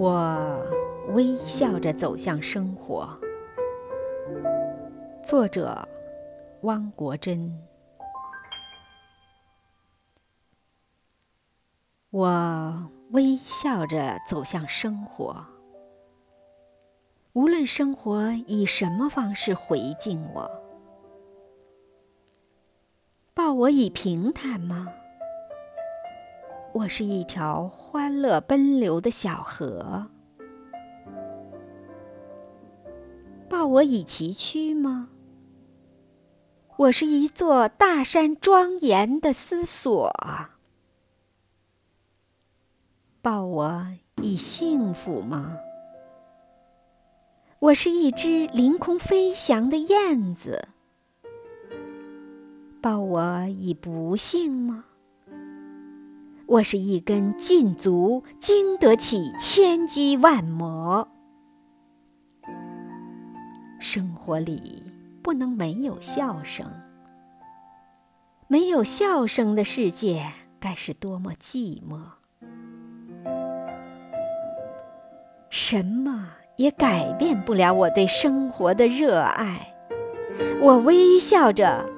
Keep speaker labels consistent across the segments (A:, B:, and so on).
A: 我微笑着走向生活。作者：汪国真。我微笑着走向生活，无论生活以什么方式回敬我，报我以平坦吗？我是一条欢乐奔流的小河，抱我以崎岖吗？我是一座大山庄严的思索。抱我以幸福吗？我是一只凌空飞翔的燕子。抱我以不幸吗？我是一根劲足，经得起千击万磨。生活里不能没有笑声，没有笑声的世界，该是多么寂寞。什么也改变不了我对生活的热爱。我微笑着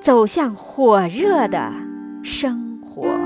A: 走向火热的生活。